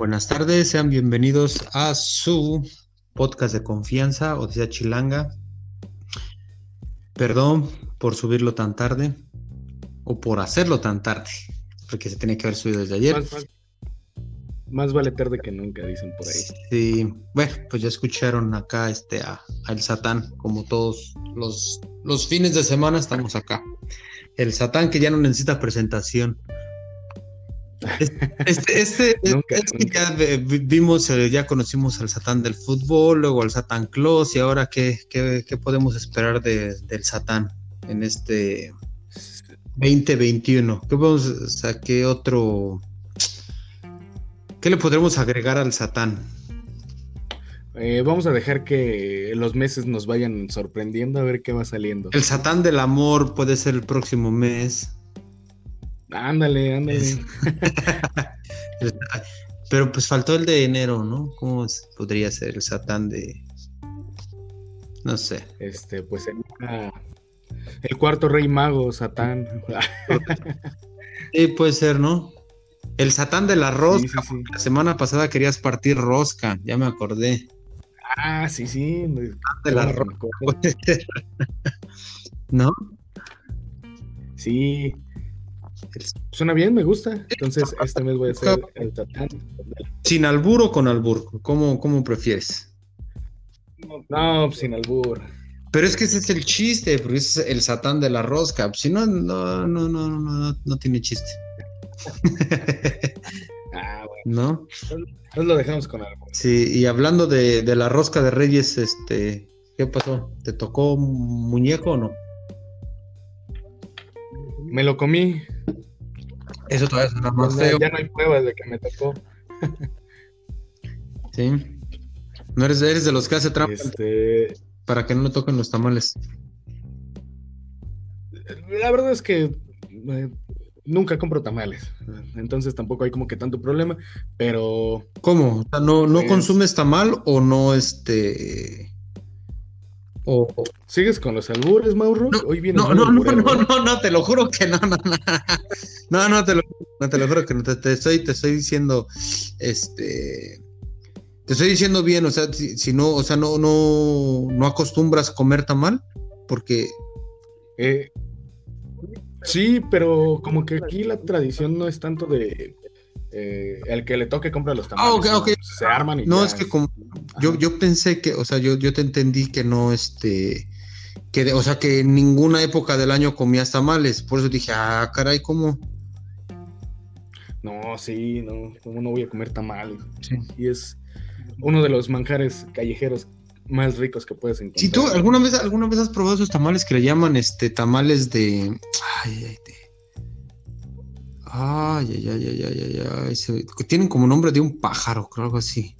Buenas tardes, sean bienvenidos a su podcast de confianza, Odisea Chilanga. Perdón por subirlo tan tarde o por hacerlo tan tarde, porque se tenía que haber subido desde ayer. Más, más- más vale tarde que nunca, dicen por ahí. Sí, bueno, pues ya escucharon acá este a, a el Satán, como todos los, los fines de semana estamos acá. El Satán que ya no necesita presentación. Este, este, este- es que ya vimos, eh, ya conocimos al Satán del fútbol, luego al Satán Claus, y ahora qué, qué, qué podemos esperar de- del Satán en este 2021. ¿Qué podemos, o sea, qué otro, qué le podremos agregar al Satán? Eh, vamos a dejar que los meses nos vayan sorprendiendo a ver qué va saliendo. El Satán del amor puede ser el próximo mes. Ándale, ándale. Es- Pero pues faltó el de enero, ¿no? ¿Cómo podría ser el Satán de... No sé. Este, pues sería el cuarto rey mago, Satán. Sí, puede ser, ¿no? El Satán de la rosca. sí, sí. La semana pasada querías partir rosca, ya me acordé. Ah, sí, sí. De la rosca. ¿No? Sí, suena bien, me gusta. Entonces, este mes voy a hacer el Satán. Sin albur o con albur, ¿cómo, cómo prefieres? No, sin albur. Pero es que ese es el chiste, porque ese es el Satán de la rosca. Si no, no, no, no, no, no, no tiene chiste. Ah, bueno. ¿No? Lo dejamos con albur. Sí, y hablando de, de la rosca de Reyes, este, ¿qué pasó? ¿Te tocó un muñeco o no? Me lo comí. Eso todavía suena más feo. ya no hay pruebas de que me tocó. Sí. No eres, eres de los que hace trampa Este, para que no le toquen los tamales. la verdad es que eh, nunca compro tamales. Entonces tampoco hay como que tanto problema. Pero ¿Cómo? O sea, ¿no, no Pues- consumes tamal o no este o ¿sigues con los albures, Mauro? No, Hoy viene no, no, no, no, no, no, te lo juro que no, no, no. No, no, te lo, no, te lo juro que no. Te, te estoy, te estoy diciendo, este, te estoy diciendo bien, o sea, si, si no, o sea, no, no, no acostumbras comer tamal, porque, Eh, sí, pero como que aquí la tradición no es tanto de eh, el que le toque compra los tamales. Ah, ok, sino ok. Se arman y no ya. es que como, yo, yo pensé que, o sea, yo, yo te entendí que no, este, que, o sea, que en ninguna época del año comías tamales, por eso dije, ah, caray, ¿cómo? No, sí, no, ¿cómo no voy a comer tamales? Sí. Y es uno de los manjares callejeros más ricos que puedes encontrar. Si tú alguna vez, alguna vez has probado esos tamales que le llaman este tamales de. Ay, ay, Ay, ay, ay, ay, ay, se- que tienen como nombre de un pájaro, creo algo así.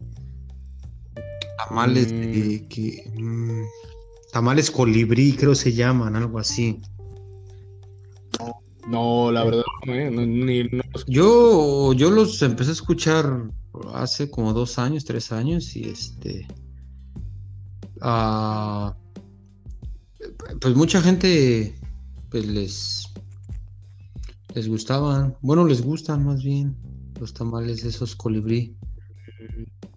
Tamales de que. mm, tamales colibrí, creo se llaman, algo así. No, la verdad, no, eh, no, ni- no los- Yo, yo los empecé a escuchar hace como dos años, tres años, y este. ah, pues mucha gente pues les les gustaban, bueno, les gustan más bien los tamales esos colibrí.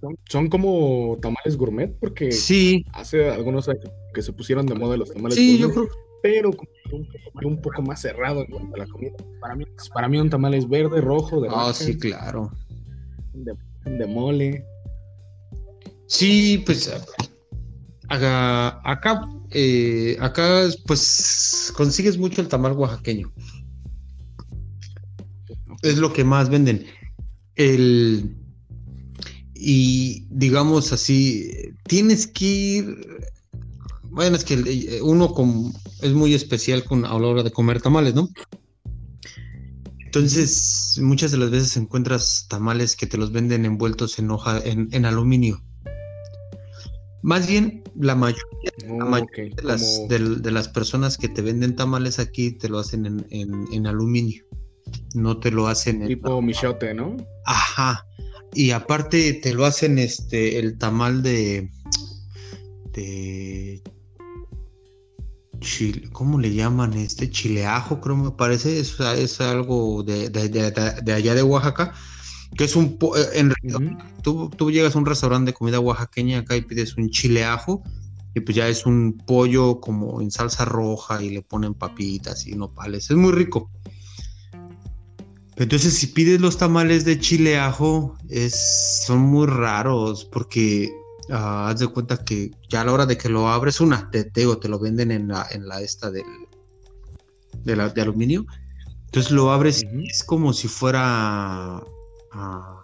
son, son como tamales gourmet, porque Sí, hace algunos años que se pusieron de moda los tamales sí, yo gourmet, creo. pero un, poco- un poco más cerrado en cuanto a la comida. Para mí, para mí un tamal es verde, rojo, de Ah, sí, claro. de, de mole. Sí, pues acá, acá, eh, acá, pues consigues mucho el tamal oaxaqueño. Es lo que más venden. El, y digamos así, tienes que ir. Bueno, es que el- uno con- es muy especial con, a la hora de comer tamales, ¿no? Entonces, muchas de las veces encuentras tamales que te los venden envueltos en hoja, en, en aluminio. Más bien, la mayoría la Oh, mayoría de, las, del- de las personas que te venden tamales aquí te lo hacen en, en- en aluminio. No te lo hacen en. tipo michote, ¿no? Ajá. Y aparte te lo hacen este el tamal de. de. chile- ¿cómo le llaman este? Chileajo, creo me parece. Es, es algo de, de- de- de- allá de Oaxaca. que es un... eh, En, tú, tú llegas a un restaurante de comida oaxaqueña acá y pides un chile ajo y pues ya es un pollo como en salsa roja y le ponen papitas y nopales. Es muy rico. Entonces si pides los tamales de chile ajo es, son muy raros porque ah, haz de cuenta que ya a la hora de que lo abres una, te, te digo, te lo venden en la, en la esta del, de, la- de aluminio. Entonces lo abres y es como si fuera... ah,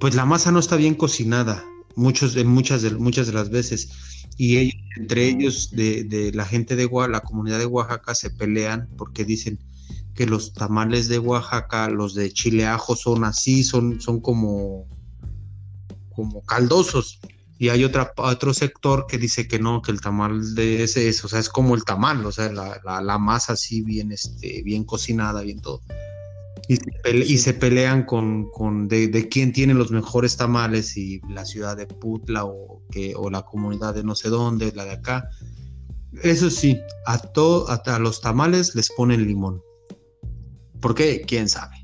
pues la masa no está bien cocinada, muchos, en muchas, de, muchas de las veces. Y ellos, entre ellos, de, de la gente de Oaxaca, la comunidad de Oaxaca, se pelean porque dicen que los tamales de Oaxaca, los de chile ajo, son así, son, son como, como caldosos. Y hay otra, otro sector que dice que no, que el tamal de ese es, o sea, es como el tamal, o sea, la, la- masa así bien, este, bien cocinada, bien todo. Y se, y se pelean con, con de, de quién tiene los mejores tamales y la ciudad de Putla o, que, o la comunidad de no sé dónde, la de acá. Eso sí, a, to- a, a los tamales les ponen limón. ¿Por qué? ¿Quién sabe?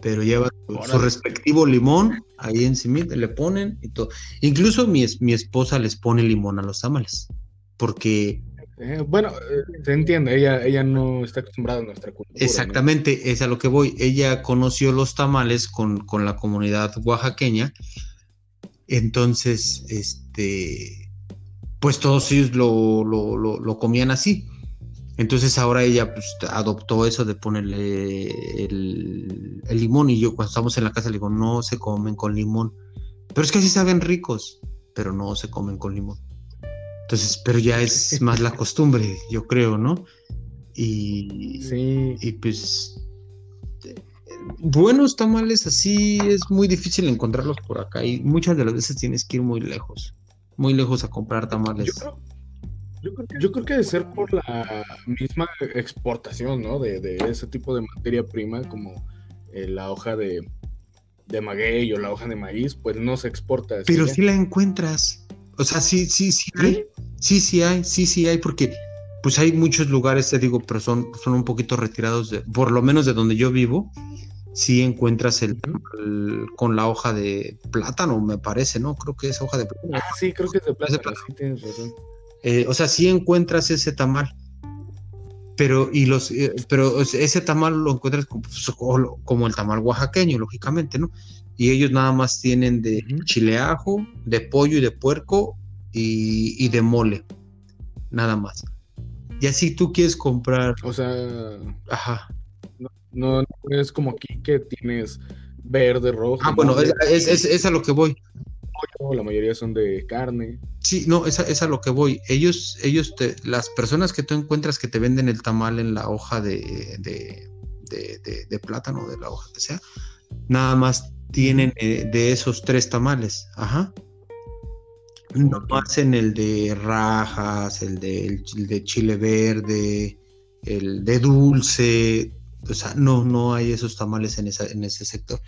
Pero lleva su- respectivo limón ahí encima, le ponen y todo. Incluso mi, mi esposa les pone limón a los tamales. Porque Eh, bueno, eh, se entiende, ella, ella no está acostumbrada a nuestra cultura. ¿no? Exactamente, es a lo que voy. Ella conoció los tamales con, con la comunidad oaxaqueña. Entonces, este, pues todos ellos lo, lo, lo- lo comían así. Entonces ahora ella pues, adoptó eso de ponerle el, el limón. Y yo cuando estamos en la casa le digo, no se comen con limón. Pero es que sí saben ricos, pero no se comen con limón. Entonces, pero ya es más la costumbre, yo creo, ¿no? Y, Sí, y pues buenos tamales así es muy difícil encontrarlos por acá y muchas de las veces tienes que ir muy lejos, muy lejos a comprar tamales. yo creo, yo creo que, yo creo que debe ser por la misma exportación, ¿no? De, de ese tipo de materia prima, como eh, la hoja de, de maguey o la hoja de maíz, pues no se exporta. Pero allá. sí la encuentras. O sea, sí, sí, sí hay. Sí, sí hay, sí, sí hay, porque pues hay muchos lugares, te digo, pero son, son un poquito retirados de, por lo menos de donde yo vivo, sí encuentras el, con la hoja de plátano, me parece, ¿no? Creo que es hoja de plátano. Ah, sí, creo que es de de plátano. sí tienes razón. Eh, o sea, sí encuentras ese tamal. Pero, y los, eh, pero ese tamal lo encuentras como, pues, como- el tamal oaxaqueño, lógicamente, ¿no? Y ellos nada más tienen de Ujú. chile ajo, de pollo y de puerco y, y de mole. Nada más. Y así tú quieres comprar, O sea, ajá. no, no es como aquí que tienes verde, rojo. Ah, bueno, mole, es, es- es- es a lo que voy. Pollo, la mayoría son de carne. Sí, no, es a, es a lo que voy. Ellos, ellos, te- las personas que tú encuentras que te venden el tamal en la hoja de, de, de- de- de plátano, de la hoja que sea, nada más tienen eh, de esos tres tamales. Ajá. No hacen el de rajas, el de, el de chile verde, el de dulce. O sea, no, no hay esos tamales en, esa, en ese sector.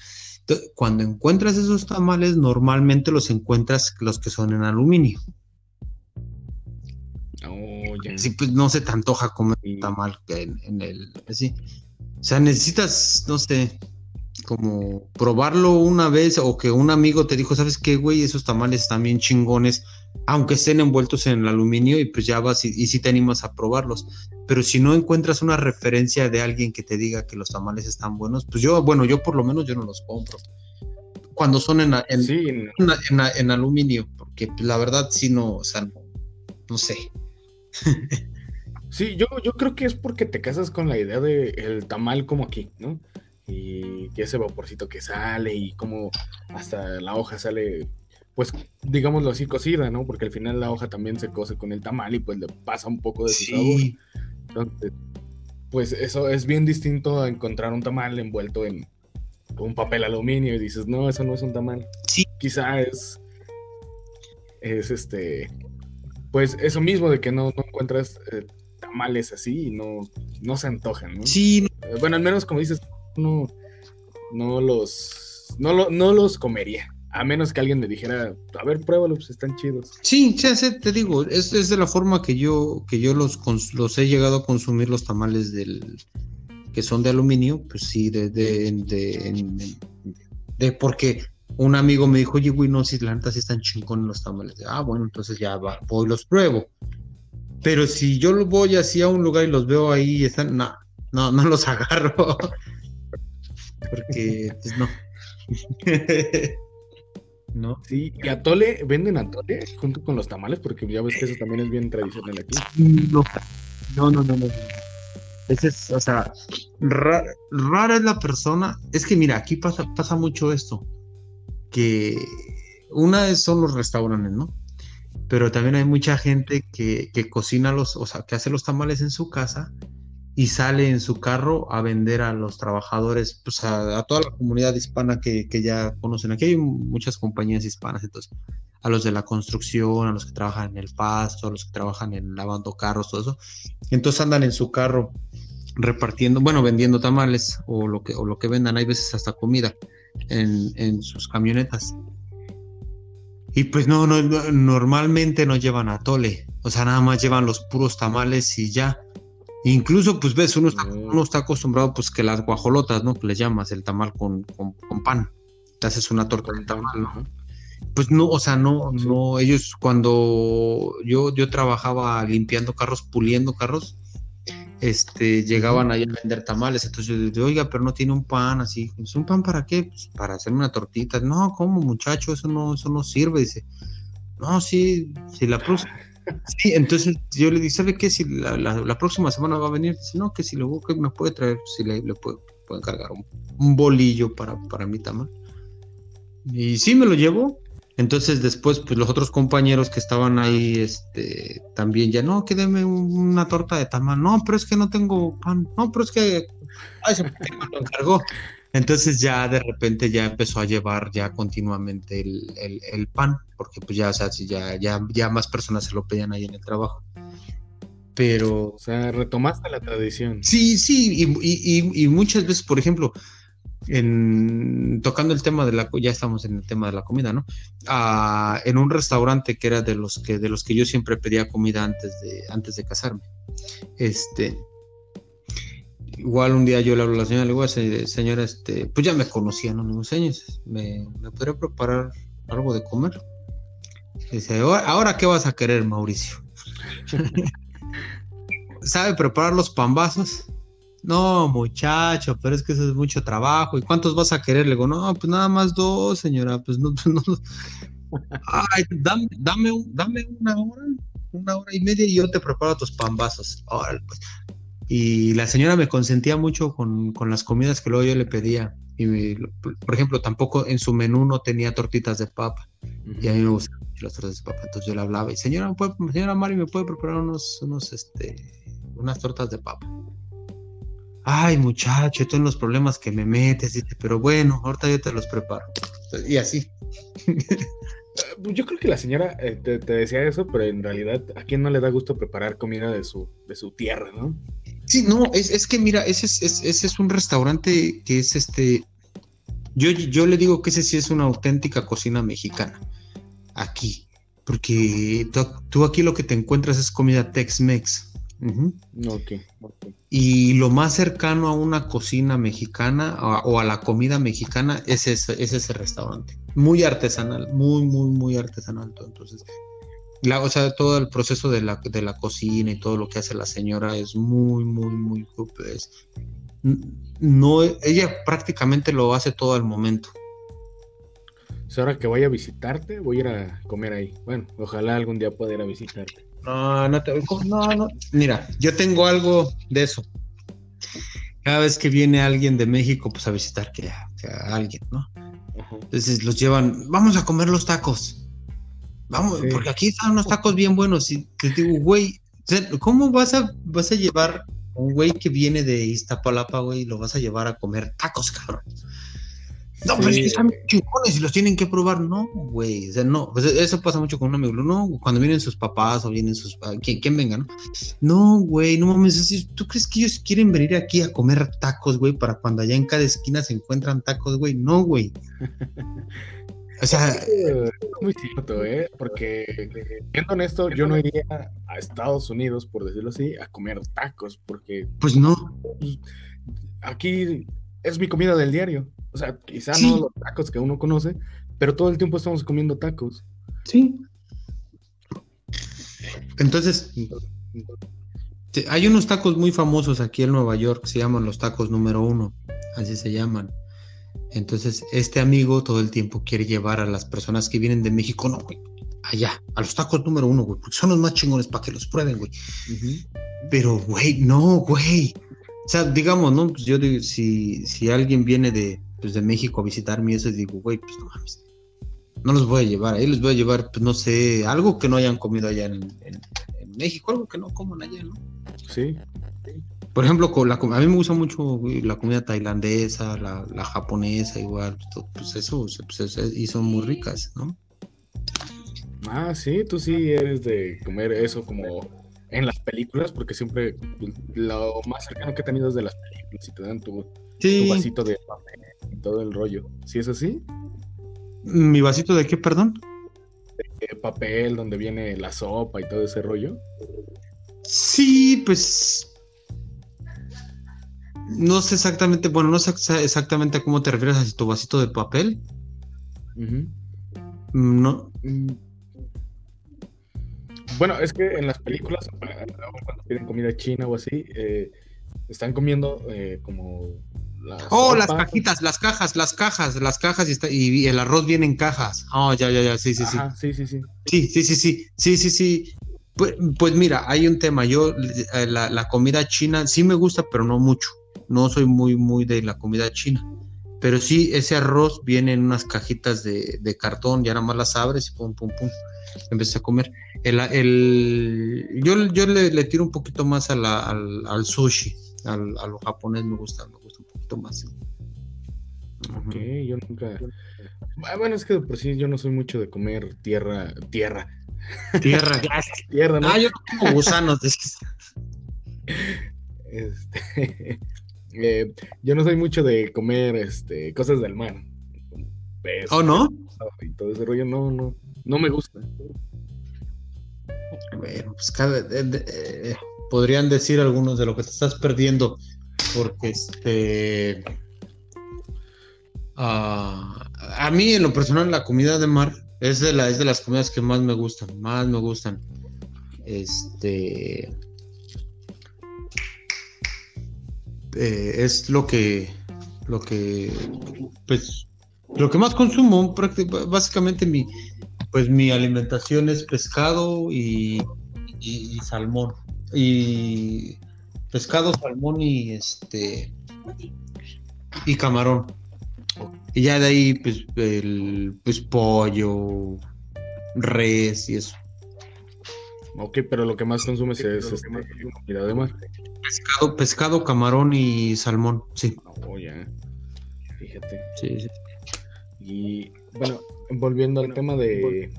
Entonces, cuando encuentras esos tamales, normalmente los encuentras los que son en aluminio. Oh. Sí, pues no se te antoja comer Y- tamal que en, en el así. O sea, necesitas, no sé, como probarlo una vez o que un amigo te dijo, ¿sabes qué, güey? Esos tamales están bien chingones, aunque estén envueltos en el aluminio y pues ya vas y, y si te animas a probarlos. Pero si no encuentras una referencia de alguien que te diga que los tamales están buenos, pues yo, bueno, yo por lo menos yo no los compro. Cuando son en, en, Sí, en, en- en aluminio, porque la verdad sí no, o sea, no, no sé. Sí, yo, yo creo que es porque te casas con la idea de el tamal como aquí, ¿no? Y que ese vaporcito que sale y como hasta la hoja sale, pues digámoslo así, cocida, ¿no? Porque al final la hoja también se cose con el tamal y pues le pasa un poco de su sabor. Entonces, pues eso es bien distinto a encontrar un tamal envuelto en un papel aluminio y dices, no, eso no es un tamal. Sí. Quizá es, es este, pues eso mismo de que no, no encuentras eh, tamales así y no, no se antojan, ¿no? sí, Eh, Bueno, al menos como dices, no, no los, no, lo- no los comería. A menos que alguien me dijera, a ver, pruébalo, pues están chidos. Sí, ya sé, te digo, es, de la forma que yo, que yo los, los he llegado a consumir los tamales del, que son de aluminio, pues sí, de, de, de, de, porque un amigo me dijo, oye, güey, no, si la neta sí están chingones los tamales. Ah, bueno, entonces ya voy y los pruebo. Pero si yo voy así a un lugar y los veo ahí, están, no, no, no los agarro. Porque, pues no. ¿no? Sí, y atole, ¿venden atole junto con los tamales? Porque ya ves que eso también es bien tradicional aquí. No, no, no, no. no. Ese es, o sea, rara, es la persona. Es que mira, aquí pasa, pasa mucho esto. Que una es, son los restaurantes, ¿no? Pero también hay mucha gente que, que cocina los, o sea, que hace los tamales en su casa y sale en su carro a vender a los trabajadores, pues a, toda la comunidad hispana que, ya conocen. Aquí hay muchas compañías hispanas, entonces a los de la construcción, a los que trabajan en el pasto, a los que trabajan en lavando carros, todo eso. Entonces andan en su carro repartiendo, bueno, vendiendo tamales o lo que, o lo que vendan, hay veces hasta comida en, en sus camionetas. Y pues no, no, normalmente no llevan atole, o sea, nada más llevan los puros tamales y ya. Incluso, pues ves, uno está, uno está acostumbrado, pues que las guajolotas, ¿no? Que le llamas el tamal con, con, pan. Te haces una torta de tamal, ¿no? Pues no, o sea, no, no, ellos cuando yo, yo trabajaba limpiando carros, puliendo carros, este, llegaban ahí a vender tamales, entonces yo dije, oiga, pero no tiene un pan así, ¿es un pan para qué? Pues para hacerme una tortita, no, ¿cómo muchacho? Eso no, eso no sirve, dice, no, sí, si la próxima, Sí, entonces yo le dije, ¿sabe qué? Si la, próxima semana va a venir, dice, no, que si luego que me puede traer, si le, le puedo, encargar un, bolillo para, para mi tamal. Y sí, me lo llevo. Entonces después, pues los otros compañeros que estaban ahí, este, también ya, no, que deme una torta de tamal. No, pero es que no tengo pan. No, pero es que, ay, se me lo encargó. Entonces ya de repente ya empezó a llevar ya continuamente el, pan, porque pues ya, o sea, ya, ya, ya más personas se lo pedían ahí en el trabajo. Pero... O sea, retomaste la tradición. Sí, sí, y, muchas veces, por ejemplo, en, tocando el tema de la ya estamos en el tema de la comida, ¿no? Ah, en un restaurante que era de los que de los que yo siempre pedía comida antes de antes de casarme. Este igual un día yo le hablo a la señora, le digo, señora, este, pues ya me conocía, ¿no? Le digo, ¿me, ¿me podría preparar algo de comer? dice, ¿ahora qué vas a querer, Mauricio? ¿Sabe preparar los pambazos? No, muchacho, pero es que eso es mucho trabajo. ¿Y cuántos vas a querer? Le digo, no, pues nada más dos, señora. Pues no, pues no. Ay, dame, dame, dame una hora, una hora y media y yo te preparo tus pambazos. Órale, pues. Y la señora me consentía mucho con, las comidas que luego yo le pedía. Y por ejemplo, tampoco en su menú no tenía tortitas de papa. Y a mí me gustan las tortas de papa. Entonces yo le hablaba y señora, señora Mari, ¿me puede preparar unos, unos, este, unas tortas de papa? Ay, muchacho, todos los problemas que me metes, dice, pero bueno, ahorita yo te los preparo. Y así. Pues yo creo que la señora eh, te, decía eso, pero en realidad a quién no le da gusto preparar comida de su, de su tierra, ¿no? Sí, no, es, es que mira, ese es, ese es un restaurante que es este. Yo, yo le digo que ese sí es una auténtica cocina mexicana. Aquí. Porque tú, aquí lo que te encuentras es comida Tex-Mex. Y lo más cercano a una cocina mexicana o a, la comida mexicana es ese, es ese restaurante. Muy artesanal, muy, muy, muy artesanal. Entonces, la, o sea, todo el proceso de la, de la cocina y todo lo que hace la señora es muy, muy, muy, pues, no, ella prácticamente lo hace todo al momento. O ahora que vaya a visitarte, voy a ir a comer ahí. Bueno, ojalá algún día pueda ir a visitarte. No, no te, no, no. Mira, yo tengo algo de eso. Cada vez que viene alguien de México, pues a visitar que, a alguien, ¿no? Entonces los llevan, vamos a comer los tacos. Vamos, porque aquí están unos tacos bien buenos. Y te digo, güey, ¿cómo vas a, vas a llevar un güey que viene de Iztapalapa, güey, lo vas a llevar a comer tacos, cabrón? No, pero es que están chingones y los tienen que probar. No, güey. O sea, no. Pues eso pasa mucho con un amigo. No, cuando vienen sus papás o vienen sus. ¿Quién, quién venga, no? No, güey, no mames. ¿Tú crees que ellos quieren venir aquí a comer tacos, güey, para cuando allá en cada esquina se encuentran tacos, güey? No, güey. O sea, Es muy cierto, ¿eh? Porque, siendo honesto, yo no iría a Estados Unidos, por decirlo así, a comer tacos, porque pues no. aquí es mi comida del diario. O sea, quizá Sí. no los tacos que uno conoce, pero todo el tiempo estamos comiendo tacos. Sí. Entonces, hay unos tacos muy famosos aquí en Nueva York se llaman los tacos número uno, así se llaman. Entonces, este amigo todo el tiempo quiere llevar a las personas que vienen de México, no, güey, allá, a los tacos número uno, güey, porque son los más chingones para que los prueben, güey. Pero, güey, no, güey. O sea, digamos, ¿no? Pues yo digo, si, si alguien viene de, pues, de México a visitarme eso, digo, güey, pues no mames. No los voy a llevar, ahí les voy a llevar, pues no sé, algo que no hayan comido allá en, en- en México, algo que no coman allá, ¿no? Sí. Por ejemplo, con la, com- a mí me gusta mucho la comida tailandesa, la, la japonesa, igual, pues, pues eso, pues, eso- y son muy ricas, ¿no? Ah, sí, tú sí eres de comer eso como en las películas, porque siempre lo más cercano que he tenido es de las películas y te dan tu, tu vasito de papel y todo el rollo. ¿Sí es así? ¿Mi vasito de qué, perdón? Eh, papel donde viene la sopa y todo ese rollo. Sí, pues. No sé exactamente, bueno, no sé exa- exactamente a cómo te refieres a tu vasito de papel. Mm, No. Mm. Bueno, es que en las películas, cuando piden comida china o así, eh, están comiendo eh, como la Oh, las cajitas, las cajas, las cajas, las cajas y, está- y el arroz viene en cajas. Oh, ya, ya, ya, sí, sí. Ajá, sí, sí, sí. Sí, sí, sí, sí, sí, sí, sí. Pues, pues mira, hay un tema. Yo, eh, la, la comida china sí me gusta, pero no mucho. No soy muy, muy de la comida china. Pero sí, ese arroz viene en unas cajitas de, de cartón, ya nada más las abres y pum, pum, pum. Empecé a comer. El, el, yo yo le, le tiro un poquito más a la- al, al sushi. Al, a lo japonés me gusta, me gusta un poquito más. Ok, yo nunca. Ah, Bueno, es que por sí yo no soy mucho de comer tierra, tierra, Tierra, tierra, ¿no? Ah, yo no como gusanos. Este, eh, yo no soy mucho de comer este, cosas del mar. Pez, ¿Oh, no? y todo ese rollo, no, no, no me gusta. Bueno, pues cada, eh, podrían decir algunos de lo que te estás perdiendo, porque este ah, a mí en lo personal la comida de mar es de la es de las comidas que más me gustan, más me gustan. Este eh, es lo que lo que pues lo que más consumo, básicamente mi pues mi alimentación es pescado y, y- y salmón. Y pescado, salmón y este y camarón. Y ya de ahí, pues, el pues pollo, res y eso. Ok, pero lo que más consumes es este, comida de mar. Pescado, pescado, camarón y salmón. Sí, Oh, ya. Fíjate. sí, sí. Y bueno, volviendo al tema de,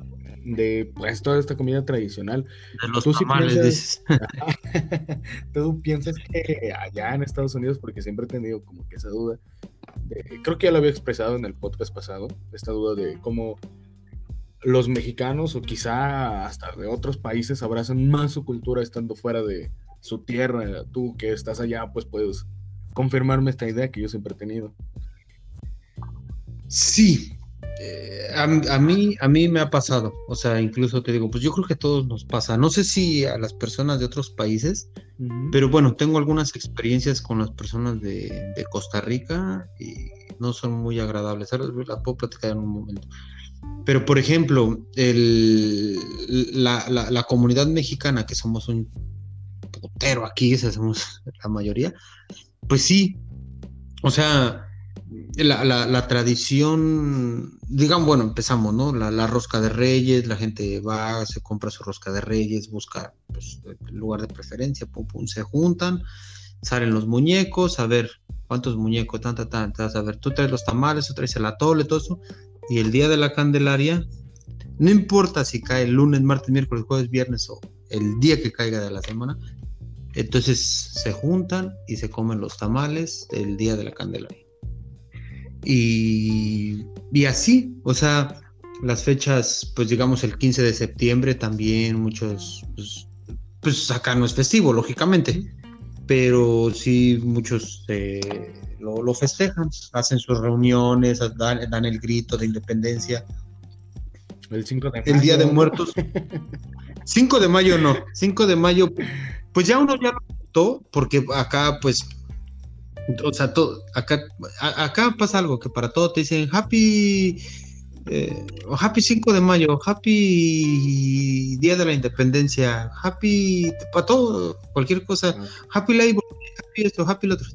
de pues, toda esta comida tradicional, De los Tú sí tamales, piensas- dices. ¿tú piensas que allá en Estados Unidos, porque siempre he tenido como que esa duda, de- creo que ya lo había expresado en el podcast pasado, esta duda de cómo los mexicanos o quizá hasta de otros países abrazan más su cultura estando fuera de su tierra? Tú que estás allá, pues puedes confirmarme esta idea que yo siempre he tenido. Sí, eh, a, a mí, a mí me ha pasado, o sea, incluso te digo, pues yo creo que a todos nos pasa, no sé si a las personas de otros países, pero bueno, tengo algunas experiencias con las personas de, de Costa Rica y no son muy agradables, ahora las puedo platicar en un momento. Pero por ejemplo, el, la, la, comunidad mexicana, que somos un putero aquí, esa somos la mayoría, pues sí, o sea, la, la, tradición, digamos, bueno, empezamos, ¿no? La, rosca de reyes, la gente va, se compra su rosca de reyes, busca pues, el lugar de preferencia, pum, pum, se juntan, salen los muñecos, a ver cuántos muñecos, tanta, tanta, a ver, tú traes los tamales, tú traes el atole, todo eso, y el día de la Candelaria, no importa si cae el lunes, martes, miércoles, jueves, viernes o el día que caiga de la semana, entonces se juntan y se comen los tamales el día de la Candelaria. Y, y así, o sea, las fechas, pues digamos el 15 de septiembre también muchos, pues, pues acá no es festivo, lógicamente, pero sí muchos eh, lo, festejan, hacen sus reuniones, dan, el grito de independencia. El 5 de mayo. El Día de Muertos. 5 de mayo no, 5 de mayo, pues ya uno ya lo notó, porque acá pues o sea, todo, acá, acá pasa algo que para todo te dicen happy eh, happy 5 de mayo, happy Día de la Independencia, happy para todo, cualquier cosa, ah. happy labor, happy esto, happy lo otro.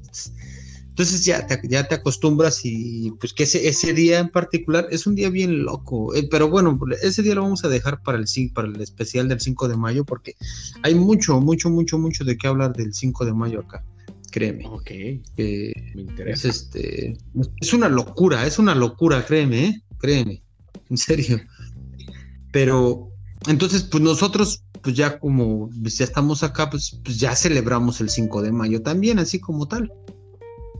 Entonces ya te, ya te acostumbras y pues que ese, ese día en particular es un día bien loco. Eh, pero bueno, ese día lo vamos a dejar para el, para el especial del 5 de mayo porque hay mucho, mucho, mucho, mucho de qué hablar del 5 de mayo acá. Créeme. Ok. Me interesa. Es, este, es una locura, es una locura, créeme, ¿eh? créeme, en serio. Pero entonces, pues nosotros, pues ya como pues ya estamos acá, pues, pues, ya celebramos el 5 de mayo también, así como tal.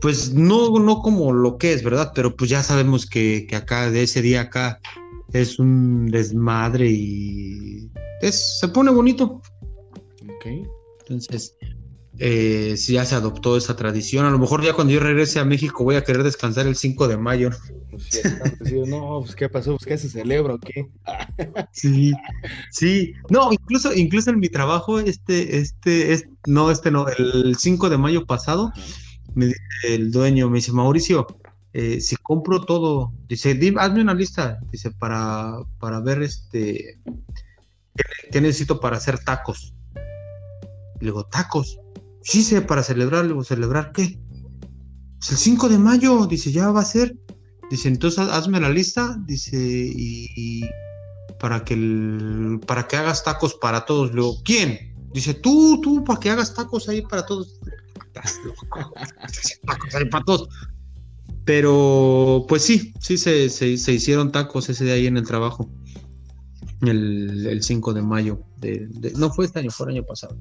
Pues no, no como lo que es, ¿verdad? Pero pues ya sabemos que, que acá, de ese día acá, es un desmadre y es, se pone bonito. Ok. Entonces, eh, si ya se adoptó esa tradición. A lo mejor ya cuando yo regrese a México voy a querer descansar el 5 de mayo. Pues no, pues qué pasó, pues qué se celebra o qué. sí, sí. No, incluso, incluso en mi trabajo, este, este, es, no, este no, el 5 de mayo pasado, me dice el dueño, me dice, Mauricio, eh, si compro todo, dice, hazme una lista, dice, para, para ver este, qué necesito para hacer tacos. Le digo, tacos Sí sé, para celebrarlo, ¿celebrar qué? Es el 5 de mayo, dice, ya va a ser. Dice, entonces hazme la lista, dice, y, para que para que hagas tacos para todos. Luego, ¿quién? Dice, tú, tú, para que hagas tacos ahí para todos. tacos ahí para todos. Pero, pues sí, sí se, se, hicieron tacos ese día ahí en el trabajo. El, el 5 de mayo. no fue este año, fue el año pasado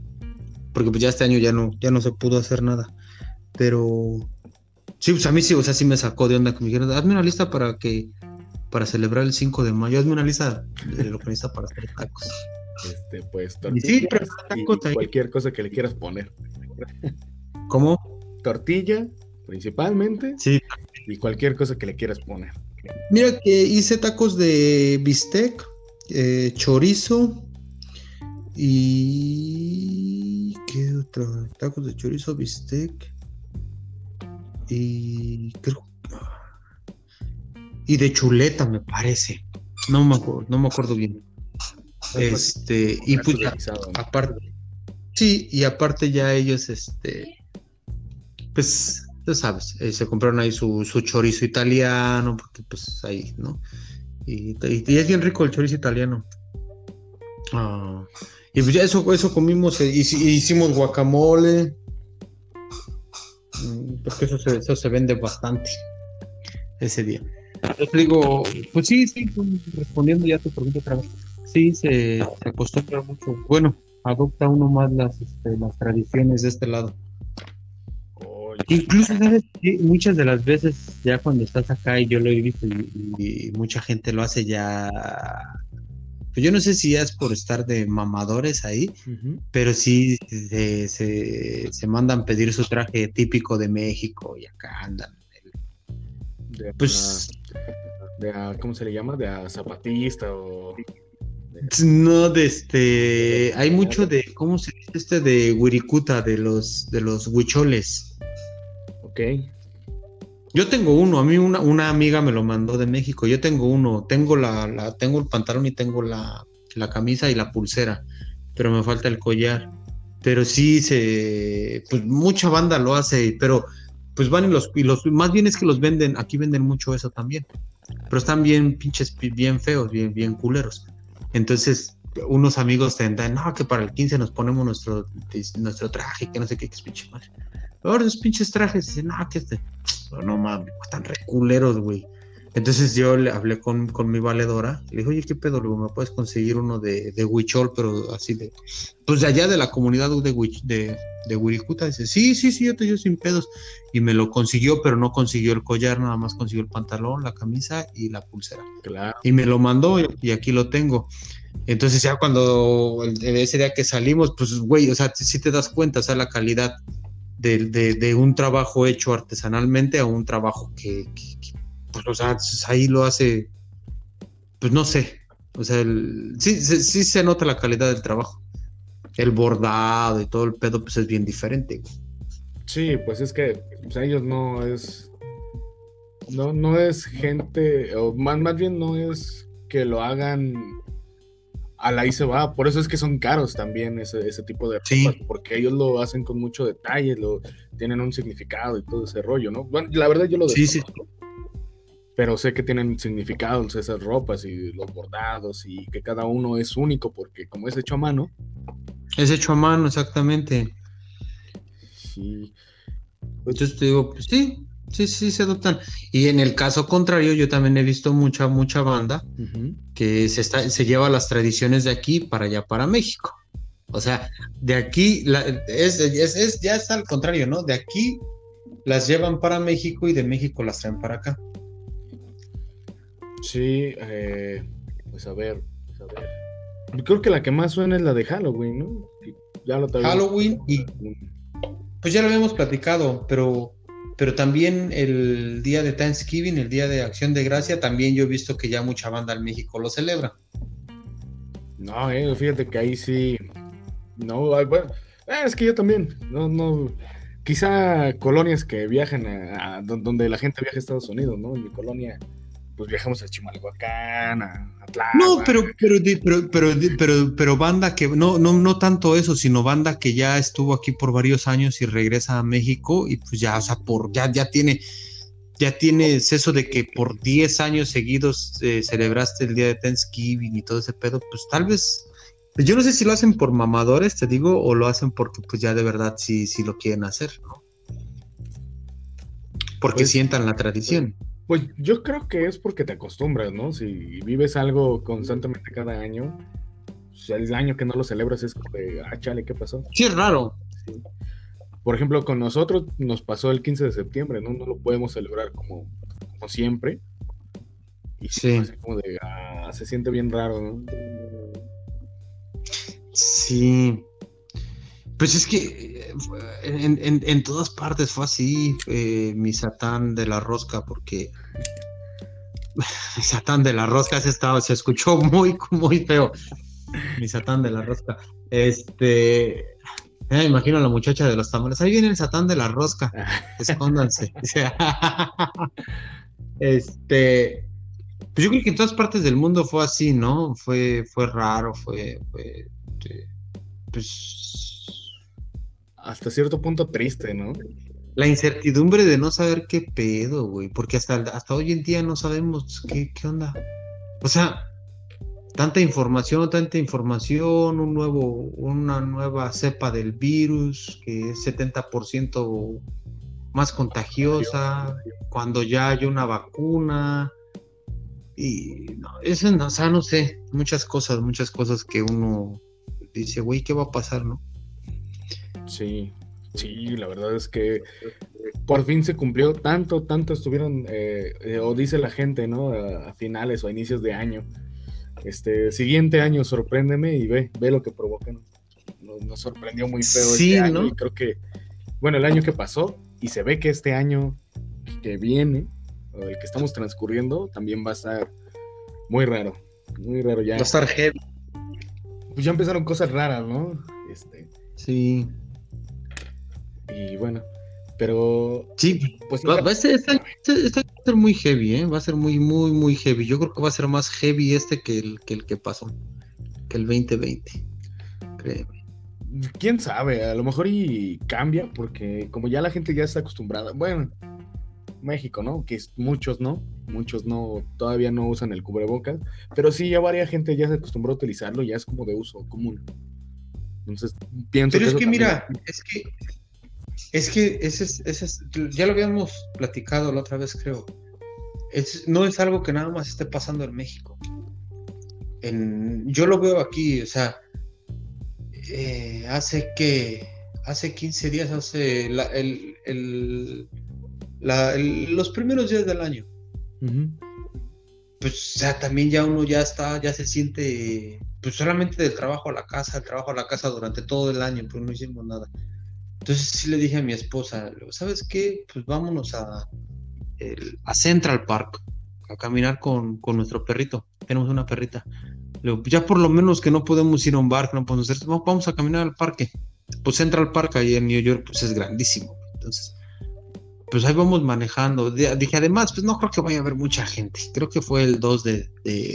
porque pues ya este año ya no, ya no se pudo hacer nada. Pero sí, pues a mí sí, o sea, sí me sacó de onda que me dijeron, hazme una lista para que, para celebrar el 5 de mayo, hazme una lista de lo que necesita para hacer tacos. Este, pues tortillas y, cualquier cosa que le quieras poner. ¿Cómo? Tortilla, principalmente. Sí. Y cualquier cosa que le quieras poner. Mira que hice tacos de bistec, eh, chorizo y ¿Qué otro? Tacos de chorizo, bistec. Y creo. Y de chuleta, me parece. No me acuerdo, no me acuerdo bien. Este, y pues aparte. Sí, y aparte ya ellos, este. Pues, tú sabes, eh, se compraron ahí su, su, chorizo italiano, porque pues ahí, ¿no? Y, es bien rico el chorizo italiano. Ah. Y pues ya eso, eso comimos, eh, hicimos guacamole. Mm, porque eso se, eso se vende bastante ese día. Yo te digo, pues sí, sí, pues, respondiendo ya tu pregunta otra vez. Sí, se, se acostumbra mucho. Bueno, adopta uno más las, este, las tradiciones de este lado. Incluso, ¿sabes? Muchas de las veces, ya cuando estás acá y yo lo he visto y mucha gente lo hace ya pues yo no sé si es por estar de mamadores ahí, pero sí se, se, mandan pedir su traje típico de México y acá andan. pues. de ¿Cómo se le llama? De a zapatista o. No, de este. Hay mucho de. ¿Cómo se dice este? De Wirikuta, de los, de los huicholes. Ok. Yo tengo uno, a mí una, una, amiga me lo mandó de México, yo tengo uno, tengo la, la tengo el pantalón y tengo la, la, camisa y la pulsera, pero me falta el collar. Pero sí se, pues mucha banda lo hace, pero pues van y los, y los, más bien es que los venden, aquí venden mucho eso también, pero están bien pinches, bien feos, bien, bien culeros. Entonces, unos amigos te dan, no, que para el 15 nos ponemos nuestro, nuestro traje, que no sé qué, que es pinche Ahora esos pinches trajes, dicen, no, que este, no mames, están reculeros, güey. Entonces yo le hablé con, con mi valedora, le dije, oye, ¿qué pedo? Le digo, ¿me puedes conseguir uno de, de Huichol, pero así de, pues de allá de la comunidad de, Huich- de, de Wirikuta? Dice, sí, sí, sí, yo te digo sin pedos. Y me lo consiguió, pero no consiguió el collar, nada más consiguió el pantalón, la camisa y la pulsera. Claro. Y me lo mandó y aquí lo tengo. Entonces ya cuando ese día que salimos, pues güey, o sea, si te das cuenta, o sea, la calidad de, de- un trabajo hecho artesanalmente a un trabajo que, pues, o sea, ahí lo hace, pues no sé, o sea, el- sí, sí, se nota la calidad del trabajo. El bordado y todo el pedo, pues es bien diferente. Sí, pues es que pues, ellos no es. No, no es gente, o más, más bien no es que lo hagan a la ahí se va. Por eso es que son caros también ese, ese tipo de Sí. ropas, porque ellos lo hacen con mucho detalle, lo, tienen un significado y todo ese rollo, ¿no? Bueno, la verdad yo lo Sí, sí. Pero sé que tienen significados esas ropas y los bordados y que cada uno es único porque como es hecho a mano, Es hecho a mano, exactamente. sí. Entonces te digo, pues sí, sí, sí se adoptan. Y en el caso contrario, yo también he visto mucha, mucha banda que se, está, se lleva las tradiciones de aquí para allá, para México. O sea, de aquí, la- es, es- es- ya está al contrario, ¿no? De aquí las llevan para México y de México las traen para acá. Sí, eh, pues a ver, pues a ver. Yo creo que la que más suena es la de Halloween, ¿no? Ya lo Halloween y pues ya lo habíamos platicado, pero, pero también el día de Thanksgiving, el día de Acción de Gracia, también yo he visto que ya mucha banda en México lo celebra. No, eh, fíjate que ahí sí. No, bueno, eh, es que yo también. No, no. Quizá colonias que viajan a, a don- donde la gente viaja a Estados Unidos, ¿no? En mi colonia, pues viajamos a Chimalhuacán, a, a Tláhuac. No, pero, pero, pero, pero, pero, pero banda que, no, no, no tanto eso, sino banda que ya estuvo aquí por varios años y regresa a México y pues ya, o sea, por, ya, ya tiene, ya tienes eso de que por 10 años seguidos eh, celebraste el día de Thanksgiving y todo ese pedo, pues tal vez, pues yo no sé si lo hacen por mamadores, te digo, o lo hacen porque pues ya de verdad sí, sí lo quieren hacer, ¿no? Porque Pues- sientan la tradición. Pues yo creo que es porque te acostumbras, ¿no? Si vives algo constantemente cada año, pues, el año que no lo celebras es como de, ah, chale, ¿qué pasó? Sí, es raro. Sí. Por ejemplo, con nosotros nos pasó el 15 de septiembre, ¿no? No lo podemos celebrar como, como siempre. Y Sí. así como de, ah, se siente bien raro, ¿no? Sí. Pues es que eh, en, en- en todas partes fue así, eh, mi Satán de la rosca, porque mi Satán de la rosca se estaba, se escuchó muy, muy feo. Mi Satán de la rosca. Este, eh, imagino a la muchacha de los tamales. Ahí viene el Satán de la rosca. Escóndanse. este, pues yo creo que en todas partes del mundo fue así, ¿no? Fue, fue raro, fue, fue, este, pues, Hasta cierto punto triste, ¿no? la incertidumbre de no saber qué pedo, güey, porque hasta, hasta hoy en día no sabemos qué, qué onda. O sea, tanta información, tanta información, un nuevo, una nueva cepa del virus que es 70% más contagiosa, cuando ya hay una vacuna. Y no, eso no, o sea, no sé, muchas cosas, muchas cosas que uno dice, güey, ¿qué va a pasar, no? Sí, sí, la verdad es que por fin se cumplió tanto, tanto estuvieron, eh, eh, o dice la gente, ¿no? A, a finales o a inicios de año. Este, siguiente año, sorpréndeme y ve, ve lo que provocan. Nos, nos sorprendió muy feo Sí, este año ¿no? y creo que, bueno, el año que pasó y se ve que este año que viene, o el que estamos transcurriendo, también va a estar muy raro, muy raro ya. Va a estar heavy. Pues ya empezaron cosas raras, ¿no? Este, Sí. Y bueno, pero Sí, pues va, va a ser, este, este- este va a ser muy heavy, ¿eh? Va a ser muy, muy, muy heavy. Yo creo que va a ser más heavy este que el que, el que pasó, que el 2020. Créeme. quién sabe, a lo mejor y cambia, porque como ya la gente ya está acostumbrada, bueno, México, ¿no? Que es- muchos no, muchos no, todavía no usan el cubrebocas, pero sí ya varias gente ya se acostumbró a utilizarlo, ya es como de uso común. Entonces, pienso Pero es eso que también- mira, es que, es que ese es, ese es- ya lo habíamos platicado la otra vez, creo. es, no es algo que nada más esté pasando en México. En, yo lo veo aquí, o sea, eh, hace que, hace 15 días, hace el, los primeros días del año. Pues, o sea, también ya uno ya está, ya se siente, pues solamente del trabajo a la casa, del trabajo a la casa durante todo el año, pues no hicimos nada. Entonces sí le dije a mi esposa, ¿sabes qué? Pues vámonos a, a Central Park a caminar con, nuestro perrito. Tenemos una perrita. ya por lo menos que no podemos ir a un bar, no podemos hacer, vamos a caminar al parque. Pues Central Park ahí en New York pues es grandísimo. Entonces, pues ahí vamos manejando. Dije, además, pues no creo que vaya a haber mucha gente. Creo que fue el 2 de,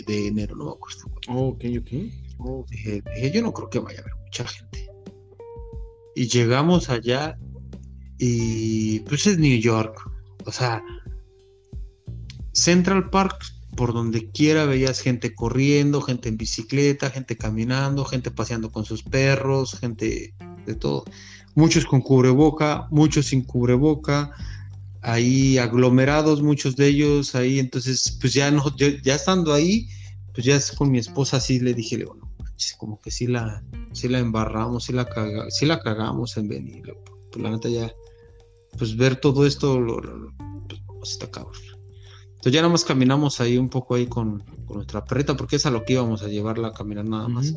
enero, no me acuerdo. Oh, ok, ok. dije, yo no creo que vaya a haber mucha gente. Y llegamos allá y pues es New York. O sea, Central Park, por donde quiera veías gente corriendo, gente en bicicleta, gente caminando, gente paseando con sus perros, gente de todo. Muchos con cubreboca, muchos sin cubreboca, ahí aglomerados, muchos de ellos ahí. Entonces, pues ya, no, ya estando ahí, pues ya con mi esposa así le dije, bueno, como que sí la, sí la embarramos, sí la, la cagamos en venir. Pues la neta ya, pues ver todo esto, pues, está cabrón. Entonces ya nada más caminamos ahí un poco ahí con, nuestra perrita, porque es a lo que íbamos a llevarla a caminar nada más.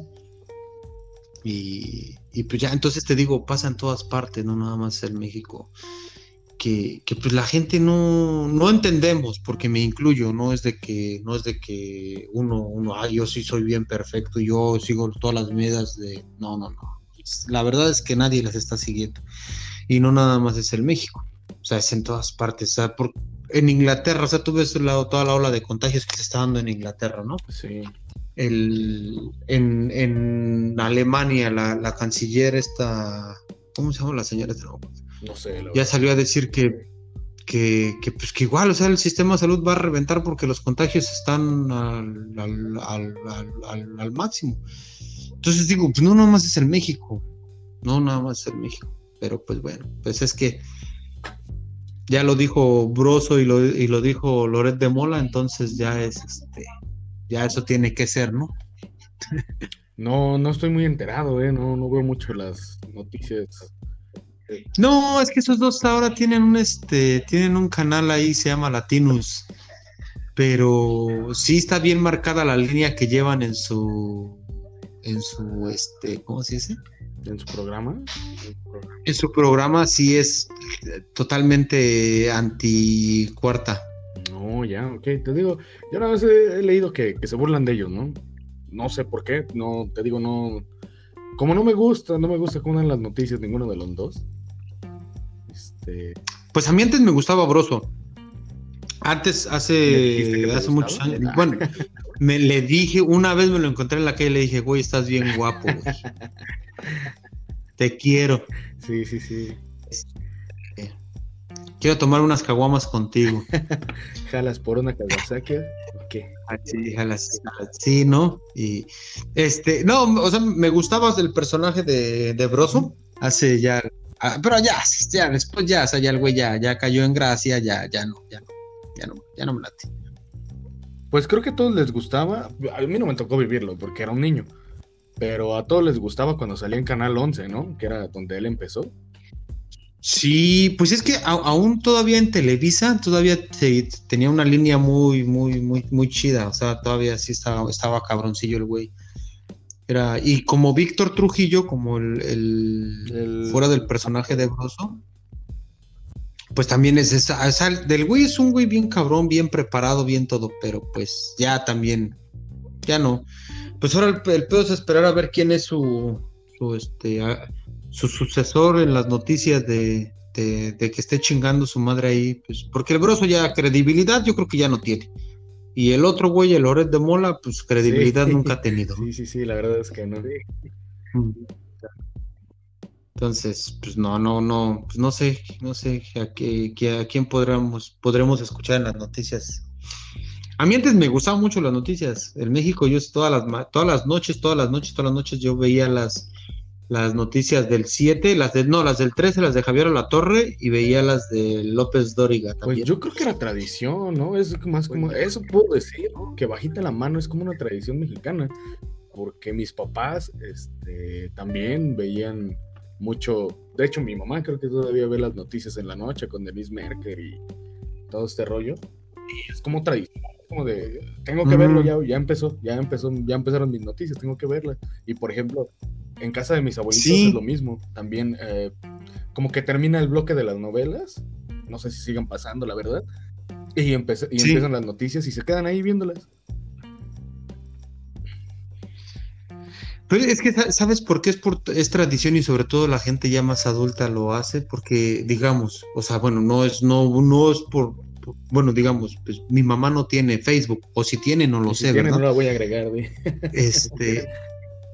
y, pues ya, entonces te digo, pasa en todas partes, no nada más en México. Que, pues la gente no, no entendemos, porque me incluyo, no es de que, no es de que uno, uno, ah, yo sí soy bien perfecto, yo sigo todas las medidas de. No, no, no. La verdad es que nadie las está siguiendo. Y no nada más es el México. O sea, es en todas partes. O sea, por, en Inglaterra, o sea, tú ves toda la ola de contagios que se está dando en Inglaterra, ¿no? Sí. El, en, Alemania, la, canciller esta, ¿cómo se llama la señora? No sé. Ya salió a decir que, que, pues que igual, o sea, el sistema de salud va a reventar porque los contagios están al, máximo. Entonces digo, pues no nada más es el México, no nada más es el México, pero pues bueno, pues es que ya lo dijo Broso y lo, y lo dijo Loret de Mola, entonces ya es este, ya eso tiene que ser, ¿no? No, no estoy muy enterado, ¿eh? no, no veo mucho las noticias. No, es que esos dos ahora tienen un este, tienen un canal ahí, se llama Latinus. Pero sí está bien marcada la línea que llevan en su en su este, ¿cómo se dice? en su programa. En su programa sí es totalmente anti cuarta. No, ya, ok. Te digo, yo una vez he, leído que, se burlan de ellos, ¿no? No sé por qué, no, te digo, no. Como no me gusta, no me gusta cómo dan las noticias ninguno de los dos. Este. Pues a mí antes me gustaba Broso. Antes, hace, hace muchos años. Bueno, me le dije, una vez me lo encontré en la calle y le dije, güey, estás bien guapo, güey. Te quiero. Sí, sí, sí. Quiero tomar unas caguamas contigo. ¿Jalas por una Kawasaki? qué? Ah, sí, jalas, sí, ¿no? Y este, no, o sea, me gustaba el personaje de, de Broso. Hace ya, ah, pero ya, ya, después ya, o sea, ya el güey ya, ya cayó en gracia, ya, ya no, ya no, ya no, ya no me late. Pues creo que a todos les gustaba, a mí no me tocó vivirlo porque era un niño, pero a todos les gustaba cuando salía en Canal 11, ¿no? Que era donde él empezó. Sí, pues es que aún todavía en Televisa, todavía tenía una línea muy, muy, muy, muy chida. O sea, todavía sí estaba, estaba cabroncillo el güey. Era, y como Víctor Trujillo, como el, fuera del personaje de Broso, pues también es esa, del güey es un güey bien cabrón, bien preparado, bien todo, pero pues ya también, ya no. Pues ahora el, pedo es esperar a ver quién es su, su este, su sucesor en las noticias de, de, que esté chingando su madre ahí, pues, porque el broso ya credibilidad yo creo que ya no tiene. Y el otro güey, el Oret de Mola, pues credibilidad nunca ha tenido. Sí, sí, sí, la verdad es que no. Entonces, pues no, no, no, pues no sé, no sé a, qué, a quién podremos, podremos escuchar en las noticias. A mí antes me gustaban mucho las noticias. En México yo todas las, todas las noches, todas las noches, todas las noches yo veía las, las noticias del 7, las del, no, las del 13, las de Javier La Torre y veía las de López Dóriga Pues también. yo creo que era tradición, ¿no? Es más como, eso puedo decir, ¿no? Que bajita la mano es como una tradición mexicana, porque mis papás este, también veían mucho, de hecho mi mamá creo que todavía ve las noticias en la noche con Denise Merker y todo este rollo, y es como tradición, como de, tengo que verlo, ya, ya empezó, ya empezó, ya empezaron mis noticias, tengo que verlas, y por ejemplo, en casa de mis abuelitos Sí. es lo mismo, también eh, como que termina el bloque de las novelas, no sé si sigan pasando, la verdad, y, y Sí. empiezan las noticias y se quedan ahí viéndolas. Pero es que, sa- ¿sabes por qué es, por, es tradición y sobre todo la gente ya más adulta lo hace? Porque, digamos, o sea, bueno, no es, no, no es por, por- bueno, digamos, pues mi mamá no tiene Facebook, o si tiene, no lo si sé, ¿verdad? no la voy a agregar, di. Este,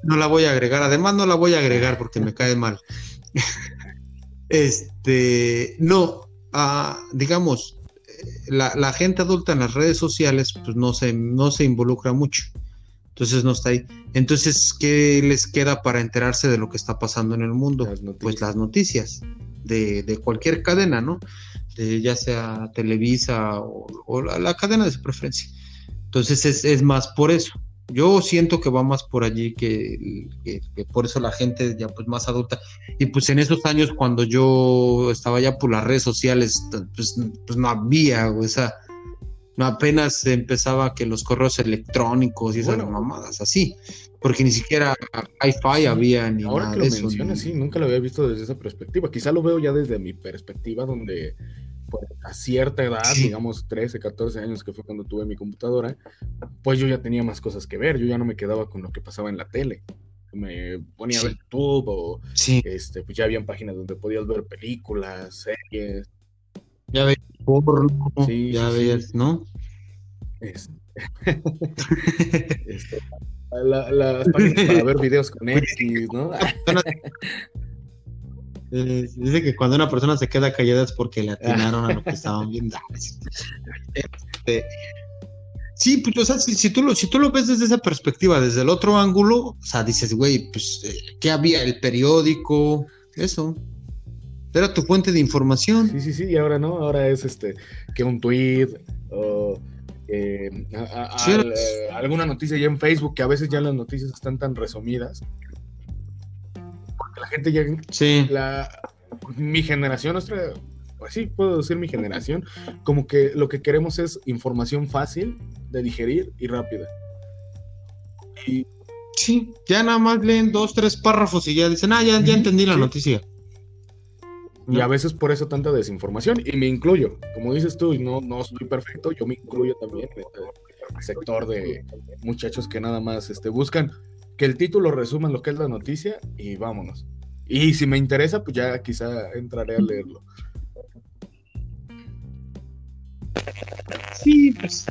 no la voy a agregar, además no la voy a agregar porque me cae mal. Este, no, ah, digamos, la, la gente adulta en las redes sociales, pues no se, no se involucra mucho. Entonces no está ahí. Entonces, ¿qué les queda para enterarse de lo que está pasando en el mundo? Las. Pues las noticias de, de cualquier cadena, ¿no? De, ya sea Televisa o, o la, la cadena de su preferencia. Entonces es, es más por eso. Yo siento que va más por allí que, que- que por eso la gente ya pues más adulta. Y pues en esos años cuando yo estaba ya por las redes sociales, pues, pues no había, o no apenas empezaba que los correos electrónicos y esas Bueno. mamadas así, porque ni siquiera hi-fi había ni Ahora nada que lo de eso. mencionas, ni- sí, nunca lo había visto desde esa perspectiva. Quizá lo veo ya desde mi perspectiva, donde pues, a cierta edad, Sí. digamos 13, 14 años, que fue cuando tuve mi computadora, pues yo ya tenía más cosas que ver. Yo ya no me quedaba con lo que pasaba en la tele. Me ponía a ver. YouTube o Sí, este, pues ya habían páginas donde podías ver películas, series. ya veías porno, Sí, ya veías, ¿no? este, este, la- las páginas para ver videos con X, ¿no? Eh, dice que cuando una persona se queda callada es porque le atinaron a lo que estaban viendo. Este, sí, pues, o sea, si, si tú lo, si tú lo ves desde esa perspectiva, desde el otro ángulo, o sea, dices, güey, pues, eh, ¿qué había? El periódico, eso. Era tu fuente de información. Sí, sí, sí, y ahora no, ahora es este, que un tweet o eh, a- a- Sí, al- eh, alguna noticia ya en Facebook, que a veces ya las noticias están tan resumidas, la gente ya, Sí, la, mi generación, nuestra, pues sí, puedo decir mi generación, como que lo que queremos es información fácil de digerir y rápida. Y sí. Ya nada más leen dos, tres párrafos y ya dicen, ah, ya, ya entendí la noticia. Y a veces por eso tanta desinformación, y me incluyo, como dices tú, y no, no soy perfecto, yo me incluyo también en este sector de muchachos que nada más este, buscan que el título resuma lo que es la noticia y vámonos. Y si me interesa, pues ya quizá entraré a leerlo. Sí, pues.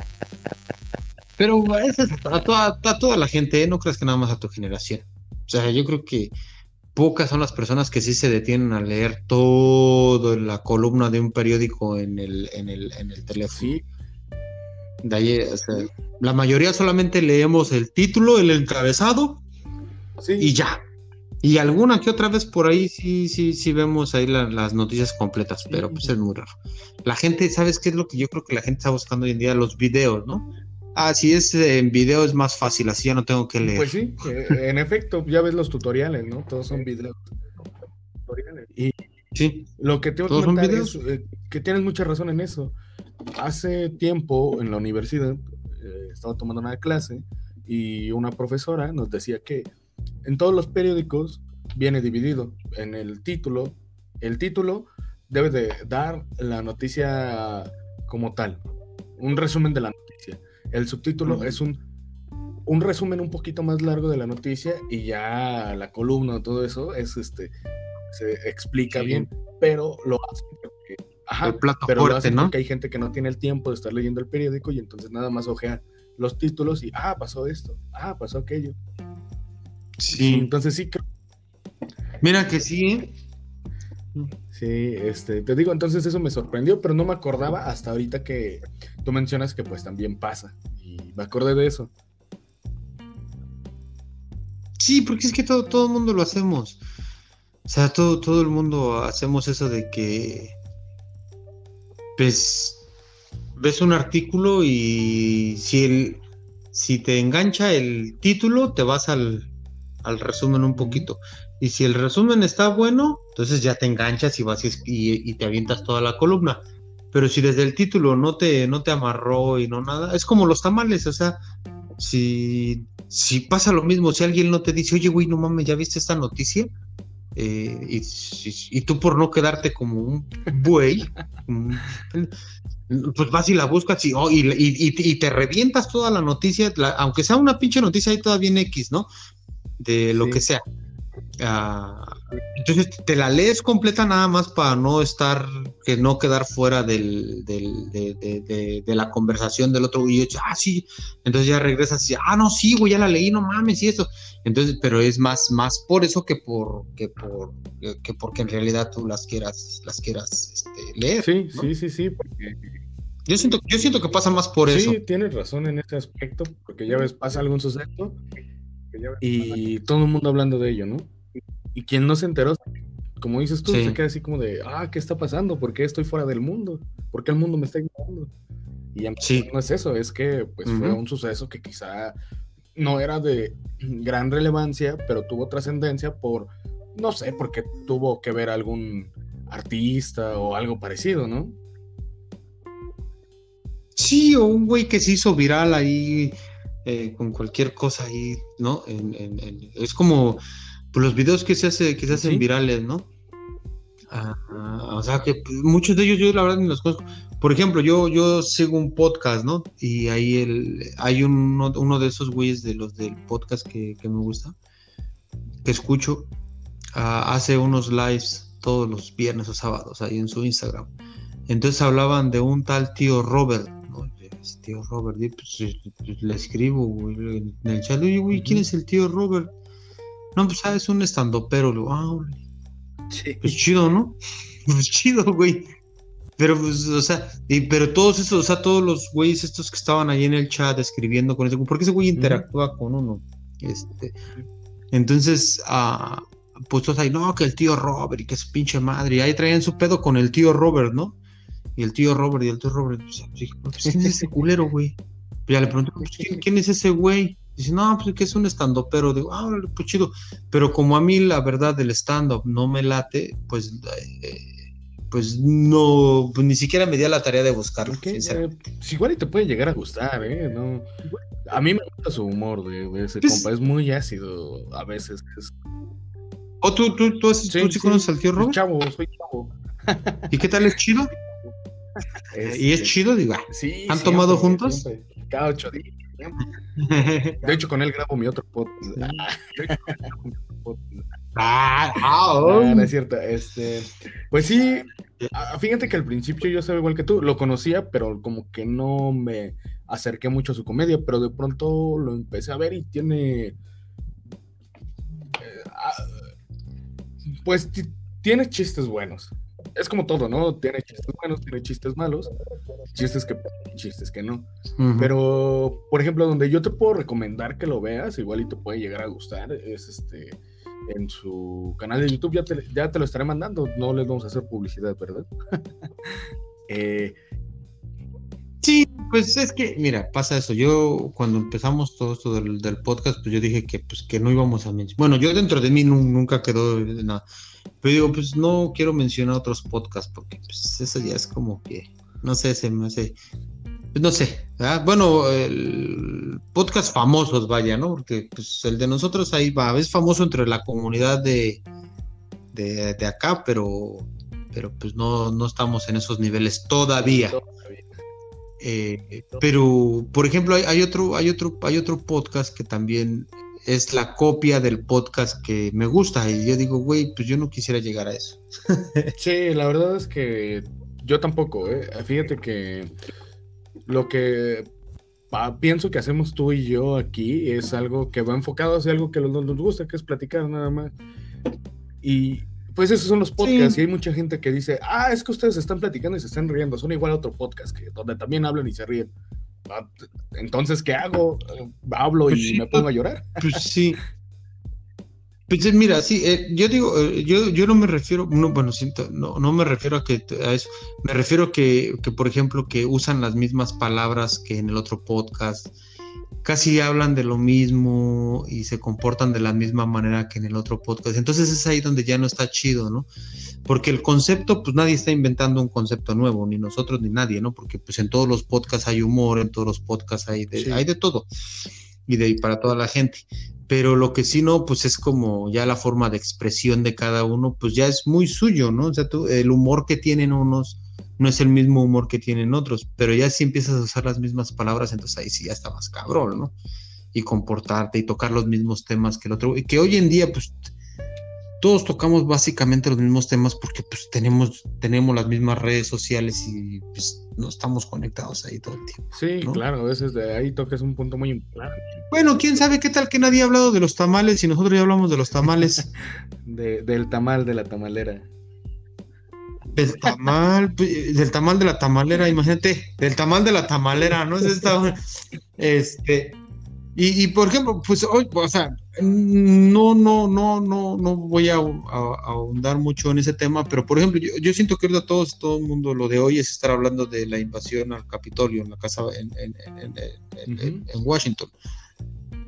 Pero es a toda, a toda la gente, ¿eh? no creas que nada más a tu generación. O sea, yo creo que pocas son las personas que sí se detienen a leer todo en la columna de un periódico en el, en el, en el teléfono. Sí, De ahí, o sea, la mayoría solamente leemos el título, el encabezado sí. y ya. Y alguna que otra vez por ahí sí, sí, sí vemos ahí la- las noticias completas, pero pues es muy raro. La gente, ¿sabes qué es lo que yo creo que la gente está buscando hoy en día? Los videos, ¿no? Ah, si es en video es más fácil, así ya no tengo que leer. Pues sí, eh, en efecto, ya ves los tutoriales, ¿no? Todos son videos. Tutoriales. Y Sí, Lo que te voy a es eh, que tienes mucha razón en eso. Hace tiempo en la universidad eh, estaba tomando una clase y una profesora nos decía que en todos los periódicos viene dividido en el título. El título debe de dar la noticia como tal, un resumen de la noticia. El subtítulo Ujú. es un, un resumen un poquito más largo de la noticia y ya la columna, todo eso es este se explica Sí. bien, pero lo hacen porque, ajá, el plato pero lo fuerte, hacen ¿no? porque hay gente que no tiene el tiempo de estar leyendo el periódico y entonces nada más ojea los títulos y ah, pasó esto, ah, pasó aquello. Sí. Entonces sí creo Mira que sí. Sí, este, te digo, entonces eso me sorprendió, pero no me acordaba hasta ahorita que tú mencionas que pues también pasa. Y me acordé de eso. Sí, porque es que todo, todo el mundo lo hacemos. O sea, todo, todo el mundo hacemos eso de que pues ves un artículo y si el si te engancha el título, te vas al, al resumen un poquito. Y si el resumen está bueno, entonces ya te enganchas y vas y, y, te avientas toda la columna. Pero si desde el título no te, no te amarró y no nada, es como los tamales, o sea, si, si pasa lo mismo, si alguien no te dice, oye, güey, no mames, ¿ya viste esta noticia? Eh, y, y, tú por no quedarte como un buey, pues vas y la buscas y, oh, y, te revientas toda la noticia, aunque sea una pinche noticia ahí todavía en X, ¿no? De lo que sea. Ah, entonces te la lees completa nada más para no estar, que no quedar fuera del, de, la conversación del otro. Y yo, ah, sí. Entonces ya regresas y, ah, no, sí, güey, ya la leí, no mames, y eso. Entonces, pero es más, más por eso que por, que por, que porque en realidad tú las quieras, las quieras este, leer. Sí, sí, sí, sí, Yo siento, yo siento que pasa más por eso. Sí, tienes razón en ese aspecto, porque ya ves, pasa algún suceso y todo el mundo hablando de ello, ¿no? Y quien no se enteró, como dices tú, se queda así como de, ah, ¿qué está pasando? ¿Por qué estoy fuera del mundo? ¿Por qué el mundo me está ignorando? Y ya no es eso, es que pues fue un suceso que quizá no era de gran relevancia, pero tuvo trascendencia por, no sé, porque tuvo que ver algún artista o algo parecido, ¿no? Sí, o un güey que se hizo viral ahí eh, con cualquier cosa ahí, ¿no? es como pues, los videos que se, hace, que se hacen virales, ¿no? Ah, o sea que muchos de ellos yo la verdad ni los conozco. Por ejemplo, yo, yo sigo un podcast, ¿no? Y ahí el, hay uno, uno de esos güeyes de los del podcast que, me gusta, que escucho, ah, hace unos lives todos los viernes o sábados ahí en su Instagram. Entonces hablaban de un tal tío Robert, ¿no? Tío Robert, pues, le escribo en el chat, oye, güey, ¿quién es el tío Robert? No, pues sabes, ah, un estando pero, ah, sí. pues chido, ¿no? Pues chido, güey. Pero, pues, o sea, y, pero todos esos, o sea, todos los güeyes estos que estaban ahí en el chat escribiendo con ese, porque ese güey interactúa con uno. Este, entonces, ah, pues todos ahí, no, que el tío Robert y que es pinche madre, y ahí traían su pedo con el tío Robert, ¿no? Y el tío Robert y el tío Robert, pues, pues ¿quién es ese culero, güey? ya le pregunto, pues, ¿quién es ese güey? Dice, no, pues que es un stand-up, pero digo, ah, pues chido. Pero como a mí la verdad del stand-up no me late, pues, eh, pues no, pues ni siquiera me di la tarea de buscarlo. Eh, pues igual y te puede llegar a gustar, ¿eh? No, a mí me gusta su humor de, ese pues compa, es muy ácido a veces. ¿O tú, tú, tú, sí, tú sí, conoces al tío Robert? Chavo, soy chavo. ¿Y qué tal es chido? ¿Y es chido? Digo, ah, ¿han tomado juntos? Cada ocho días. De hecho, con él grabo mi otro podcast. Ah, ah no, es cierto. Este, pues sí, fíjate que al principio yo sabía igual que tú, lo conocía, pero como que no me acerqué mucho a su comedia, pero de pronto lo empecé a ver y tiene. Eh, ah, pues tiene chistes buenos es como todo, ¿no? Tiene chistes buenos, tiene chistes malos, chistes que chistes que no. Pero, por ejemplo, donde yo te puedo recomendar que lo veas, igual y te puede llegar a gustar, es este en su canal de YouTube, ya te, ya te lo estaré mandando, no les vamos a hacer publicidad, ¿verdad? eh, sí, pues es que, mira, pasa eso. Yo, cuando empezamos todo esto del, podcast, pues yo dije que, pues, que no íbamos a mencionar. Bueno, yo dentro de mí nunca quedó nada. Pero digo, pues no quiero mencionar otros podcasts porque pues eso ya es como que, no sé, se me hace, pues no sé, bueno, el podcast famosos, vaya, ¿no? Porque pues el de nosotros ahí va, es famoso entre la comunidad de, de, acá, pero, pero pues no, no estamos en esos niveles todavía. Eh, pero, por ejemplo, hay, hay, otro, hay otro, hay otro podcast que también es la copia del podcast que me gusta. Y yo digo, güey, pues yo no quisiera llegar a eso. sí, la verdad es que yo tampoco, ¿eh? Fíjate que lo que pienso que hacemos tú y yo aquí es algo que va enfocado hacia algo que nos, nos gusta, que es platicar nada más. Y pues esos son los podcasts y hay mucha gente que dice, ah, es que ustedes están platicando y se están riendo, son igual a otro podcast que donde también hablan y se ríen. Ah, entonces, ¿qué hago? ¿Hablo y pues me pongo a llorar? Pues sí. Pues mira, sí, eh, yo digo, eh, yo, yo no me refiero, no, bueno, siento, no, no me refiero a que a eso, me refiero a que, que, por ejemplo, que usan las mismas palabras que en el otro podcast, casi hablan de lo mismo y se comportan de la misma manera que en el otro podcast. Entonces es ahí donde ya no está chido, ¿no? Porque el concepto, pues nadie está inventando un concepto nuevo, ni nosotros ni nadie, ¿no? Porque pues en todos los podcasts hay humor, en todos los podcasts hay de, hay de todo y de para toda la gente pero lo que sí no, pues es como ya la forma de expresión de cada uno, pues ya es muy suyo, ¿no? O sea, tú, el humor que tienen unos no es el mismo humor que tienen otros, pero ya si empiezas a usar las mismas palabras, entonces ahí sí ya está más cabrón, ¿no? Y comportarte y tocar los mismos temas que el otro, y que hoy en día, pues todos tocamos básicamente los mismos temas porque pues tenemos, tenemos las mismas redes sociales y pues no estamos conectados ahí todo el tiempo. Sí, claro, a veces de ahí tocas un punto muy importante. Bueno, quién sabe qué tal que nadie ha hablado de los tamales y nosotros ya hablamos de los tamales. del tamal de la tamalera. Del tamal, pues, del tamal de la tamalera, imagínate, del tamal de la tamalera, ¿no? Es esta, este, y, por ejemplo, pues hoy, o sea, no, no, no, no, no voy a, ahondar mucho en ese tema, pero por ejemplo, yo, siento que ahorita todos, todo el mundo lo de hoy es estar hablando de la invasión al Capitolio en la casa en, en, Washington.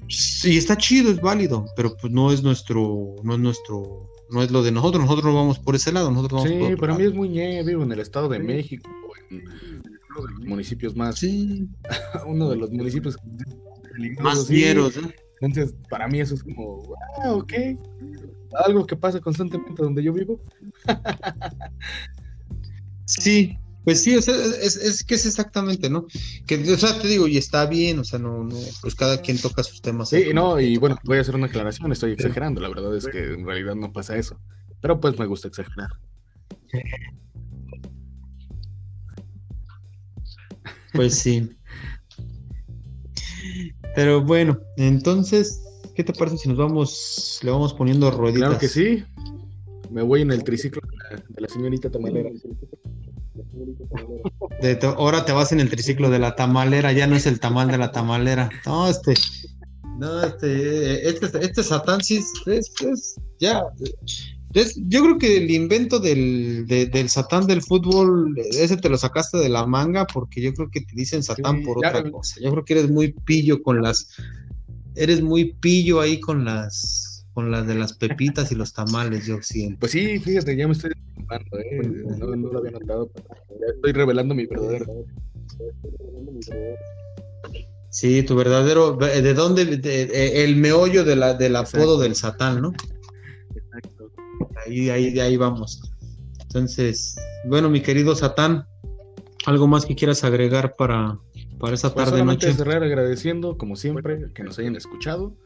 Sí, está chido, es válido, pero pues no es nuestro, no es nuestro, no es lo de nosotros, nosotros no vamos por ese lado, nosotros vamos sí, para mí es muy ñe, vivo en el Estado de México, en uno de los municipios más, sí. uno de los municipios más fieros. Entonces, para mí eso es como, ah, ok, algo que pasa constantemente donde yo vivo. sí, pues sí, o sea, es, que es exactamente, ¿no? Que, o sea, te digo, y está bien, o sea, no, no, pues cada quien toca sus temas. Sí, no, y bueno, voy a hacer una aclaración, estoy exagerando, la verdad es que en realidad no pasa eso, pero pues me gusta exagerar. Pues sí. Pero bueno, entonces, ¿qué te parece si nos vamos, le vamos poniendo rueditas? Claro que sí. Me voy en el triciclo de la, señorita tamalera. Ahora te vas en el triciclo de la tamalera, ya no es el tamal de la tamalera. No, este, no, este, este, este Satán sí es, es, ya, yo creo que el invento del, del Satán del fútbol, ese te lo sacaste de la manga porque yo creo que te dicen Satán por otra cosa. Yo creo que eres muy pillo con las, eres muy pillo ahí con las, con las de las pepitas y los tamales, yo siento. Pues sí, fíjate, ya me estoy ¿eh? no, no, lo había notado, ya estoy revelando mi verdadero. Sí, tu verdadero, ¿de dónde? el meollo de la, del apodo del Satán, ¿no? ahí, ahí, ahí vamos. Entonces, bueno, mi querido Satán, ¿algo más que quieras agregar para, para esa pues tarde noche? cerrar agradeciendo, como siempre, que nos hayan escuchado.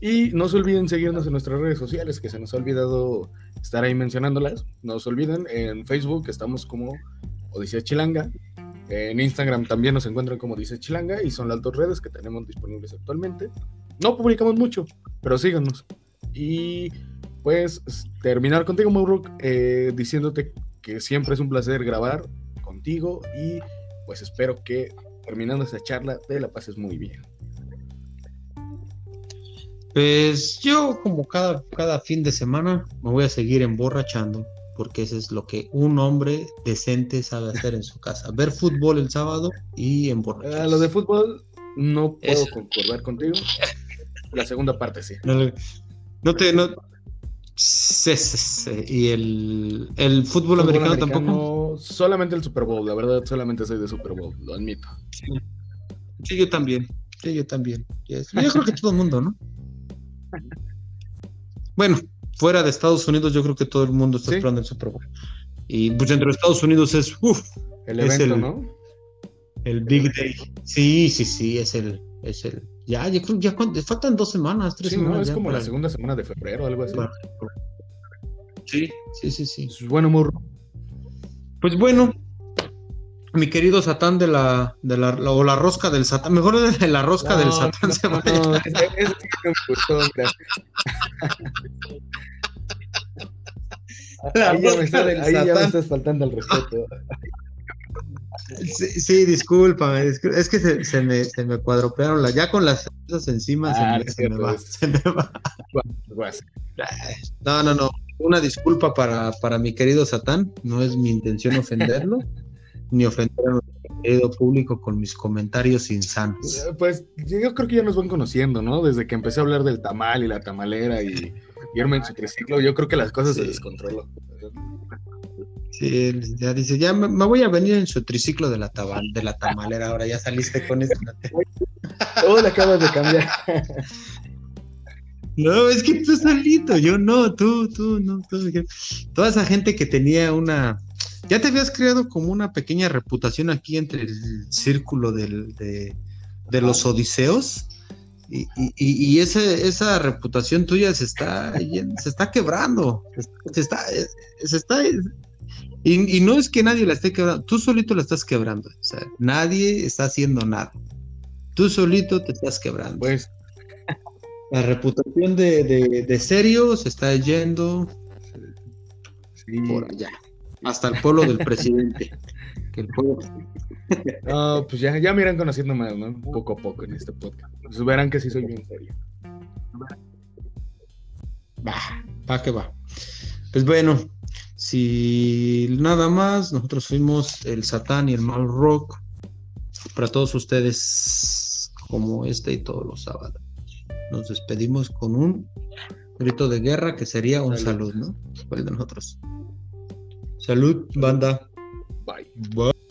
Y no se olviden seguirnos en nuestras redes sociales, que se nos ha olvidado estar ahí mencionándolas. No se olviden, en Facebook estamos como Odisea Chilanga. En Instagram también nos encuentran como Odisea Chilanga y son las dos redes que tenemos disponibles actualmente. No publicamos mucho, pero síganos. Y pues terminar contigo, Mauruk, eh, diciéndote que siempre es un placer grabar contigo y pues espero que terminando esta charla te la pases muy bien. Pues yo como cada, cada fin de semana me voy a seguir emborrachando porque eso es lo que un hombre decente sabe hacer en su casa. Ver fútbol el sábado y emborracharse. Ah, lo de fútbol no puedo concordar contigo. La segunda parte sí. No, te, Sí, sí, sí. Y el, el fútbol, americano, tampoco. Solamente el Super Bowl, la verdad, solamente soy de Super Bowl, lo admito. Sí, yo también. Sí, yo también. Yo creo que todo el mundo, ¿no? Bueno, fuera de Estados Unidos, yo creo que todo el mundo está esperando el Super Bowl. Y pues entre Estados Unidos es. Uf, el evento, ¿no? El Big Day. Sí, sí, sí, es el. Es el ya, ya creo, ya faltan dos semanas, tres semanas. No, es como la segunda semana de febrero, algo así. Sí, sí, sí, sí. Pues bueno. Pues bueno, mi querido Satán de la, de la, o la rosca del Satán, mejor de la rosca del Satán se va no, es, es, gustó, ahí, ya me, está, ahí ya me estás faltando el respeto. Sí, sí discúlpame, es que se, se, me, se me cuadropearon la, ya con las cosas encima se, me, se, me, va, se me va. No, no, no. Una disculpa para, para mi querido Satán. No es mi intención ofenderlo, ni ofender a nuestro querido público con mis comentarios insanos. Eh, pues yo creo que ya nos van conociendo, ¿no? Desde que empecé a hablar del tamal y la tamalera y irme en su triciclo, yo creo que las cosas se descontroló. Sí, ya dice, ya me, voy a venir en su triciclo de la, tabal, de la tamalera, ahora ya saliste con esto. Todo le acabas de cambiar. No, es que tú solito, yo no, tú, tú, no, tú. Toda esa gente que tenía una. Ya te habías creado como una pequeña reputación aquí entre el círculo del, de, de los odiseos. Y, y, y esa reputación tuya se está, se está quebrando. Se está, se está. Y, y no es que nadie la esté quebrando, tú solito la estás quebrando. O sea, nadie está haciendo nada. Tú solito te estás quebrando. Pues la reputación de, de, serio se está yendo por allá, hasta el pueblo del presidente. no, pues ya, ya me irán conociendo más, ¿no? Poco a poco en este podcast. Pues verán que sí soy bien serio. Va, va que va. Pues bueno, si nada más, nosotros fuimos el Satán y el Mal Rock para todos ustedes, como este y todos los sábados nos despedimos con un grito de guerra que sería un salud, ¿no? ¿Cuál de nosotros? Salud, banda. Bye. Bye.